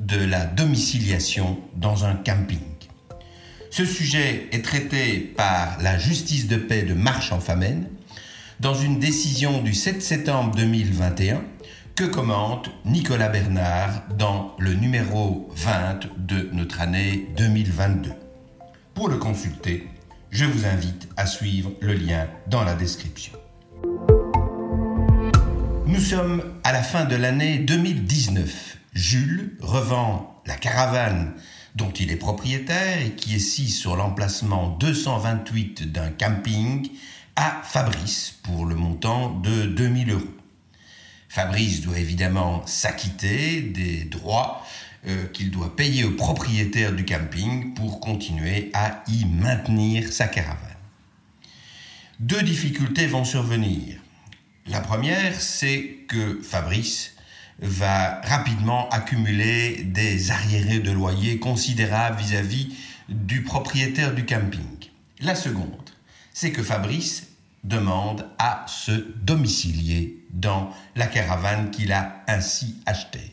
de la domiciliation dans un camping. Ce sujet est traité par la justice de paix de Marche-en-Famenne dans une décision du 7 septembre 2021 que commente Nicolas Bernard dans le numéro 20 de notre année 2022. Pour le consulter, je vous invite à suivre le lien dans la description. Nous sommes à la fin de l'année 2019 Jules revend la caravane dont il est propriétaire et qui est sise sur l'emplacement 228 d'un camping à Fabrice pour le montant de 2000 euros. Fabrice doit évidemment s'acquitter des droits euh, qu'il doit payer au propriétaire du camping pour continuer à y maintenir sa caravane. Deux difficultés vont survenir. La première, c'est que Fabrice va rapidement accumuler des arriérés de loyer considérables vis-à-vis du propriétaire du camping. La seconde, c'est que Fabrice demande à se domicilier dans la caravane qu'il a ainsi achetée.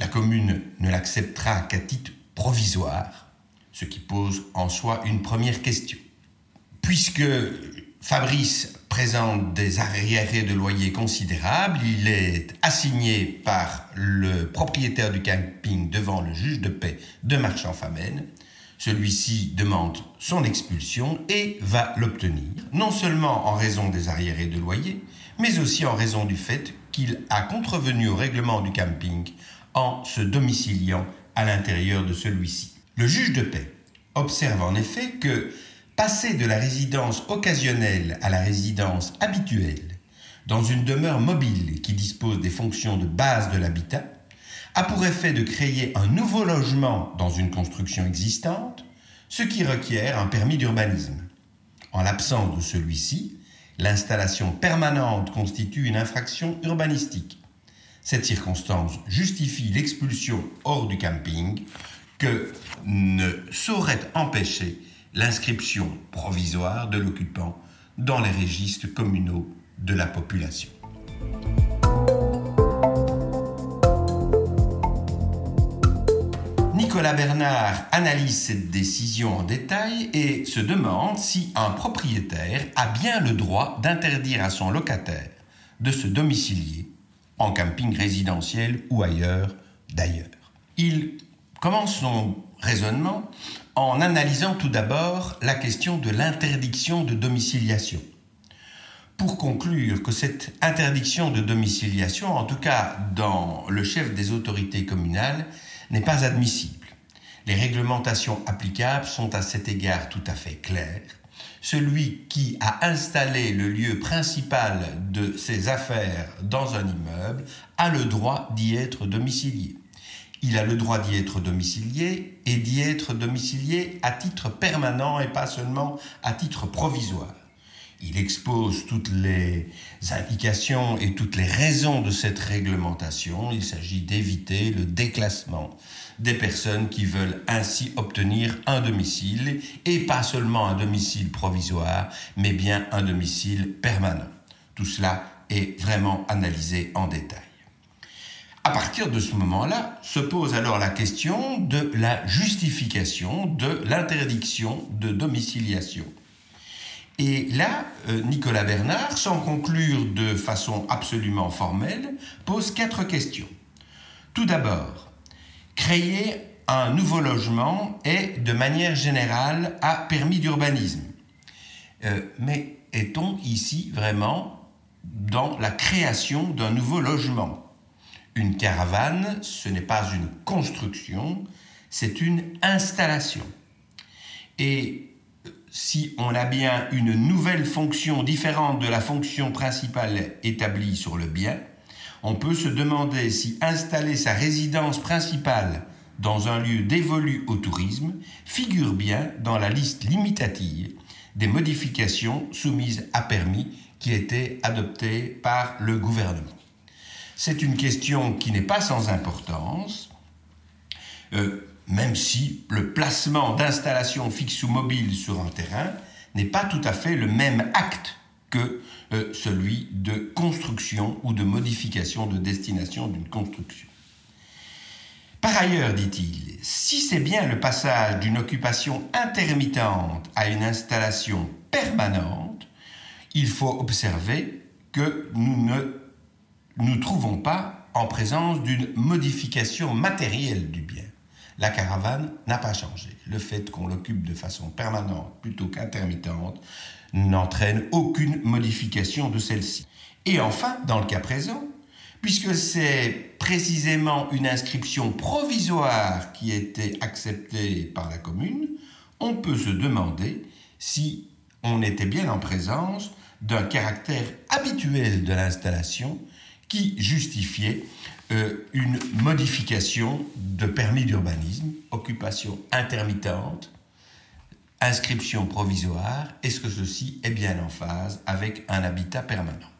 La commune ne l'acceptera qu'à titre provisoire, ce qui pose en soi une première question. Puisque Fabrice présente des arriérés de loyer considérables. Il est assigné par le propriétaire du camping devant le juge de paix de Marchand-Famenne. Celui-ci demande son expulsion et va l'obtenir, non seulement en raison des arriérés de loyer, mais aussi en raison du fait qu'il a contrevenu au règlement du camping en se domiciliant à l'intérieur de celui-ci. Le juge de paix observe en effet que passer de la résidence occasionnelle à la résidence habituelle dans une demeure mobile qui dispose des fonctions de base de l'habitat a pour effet de créer un nouveau logement dans une construction existante, ce qui requiert un permis d'urbanisme. En l'absence de celui-ci, l'installation permanente constitue une infraction urbanistique. Cette circonstance justifie l'expulsion hors du camping que ne saurait empêcher l'inscription provisoire de l'occupant dans les registres communaux de la population. Nicolas Bernard analyse cette décision en détail et se demande si un propriétaire a bien le droit d'interdire à son locataire de se domicilier en camping résidentiel ou ailleurs d'ailleurs. Il commence son raisonnement en analysant tout d'abord la question de l'interdiction de domiciliation. Pour conclure que cette interdiction de domiciliation, en tout cas dans le chef des autorités communales, n'est pas admissible. Les réglementations applicables sont à cet égard tout à fait claires. Celui qui a installé le lieu principal de ses affaires dans un immeuble a le droit d'y être domicilié il a le droit d'y être domicilié et d'y être domicilié à titre permanent et pas seulement à titre provisoire. Il expose toutes les indications et toutes les raisons de cette réglementation. Il s'agit d'éviter le déclassement des personnes qui veulent ainsi obtenir un domicile et pas seulement un domicile provisoire, mais bien un domicile permanent. Tout cela est vraiment analysé en détail. À partir de ce moment-là, se pose alors la question de la justification de l'interdiction de domiciliation. Et là, euh, Nicolas Bernard, sans conclure de façon absolument formelle, pose quatre questions. Tout d'abord, créer un nouveau logement est de manière générale à permis d'urbanisme. Euh, mais est-on ici vraiment dans la création d'un nouveau logement? Une caravane, ce n'est pas une construction, c'est une installation. Et si on a bien une nouvelle fonction différente de la fonction principale établie sur le bien, on peut se demander si installer sa résidence principale dans un lieu dévolu au tourisme figure bien dans la liste limitative des modifications soumises à permis qui étaient adoptées par le gouvernement. C'est une question qui n'est pas sans importance, euh, même si le placement d'installations fixes ou mobiles sur un terrain n'est pas tout à fait le même acte que euh, celui de construction ou de modification de destination d'une construction. Par ailleurs, dit-il, si c'est bien le passage d'une occupation intermittente à une installation permanente, il faut observer que nous ne nous trouvons pas en présence d'une modification matérielle du bien. La caravane n'a pas changé. Le fait qu'on l'occupe de façon permanente plutôt qu'intermittente n'entraîne aucune modification de celle-ci. Et enfin, dans le cas présent, puisque c'est précisément une inscription provisoire qui était acceptée par la commune, on peut se demander si on était bien en présence d'un caractère habituel de l'installation qui justifiait euh, une modification de permis d'urbanisme, occupation intermittente, inscription provisoire, est-ce que ceci est bien en phase avec un habitat permanent?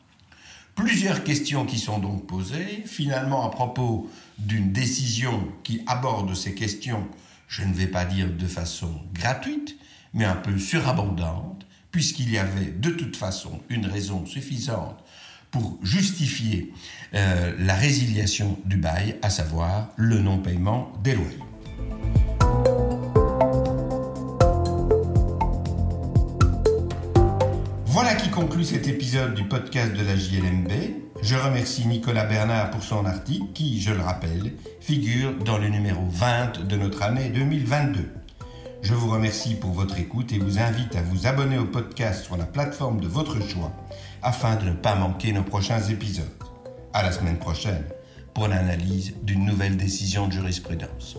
Plusieurs questions qui sont donc posées. Finalement, à propos d'une décision qui aborde ces questions, je ne vais pas dire de façon gratuite, mais un peu surabondante, puisqu'il y avait de toute façon une raison suffisante pour justifier euh, la résiliation du bail, à savoir le non-paiement des loyers. Voilà qui conclut cet épisode du podcast de la JLMB. Je remercie Nicolas Bernard pour son article qui, je le rappelle, figure dans le numéro 20 de notre année 2022. Je vous remercie pour votre écoute et vous invite à vous abonner au podcast sur la plateforme de votre choix afin de ne pas manquer nos prochains épisodes. À la semaine prochaine pour l'analyse d'une nouvelle décision de jurisprudence.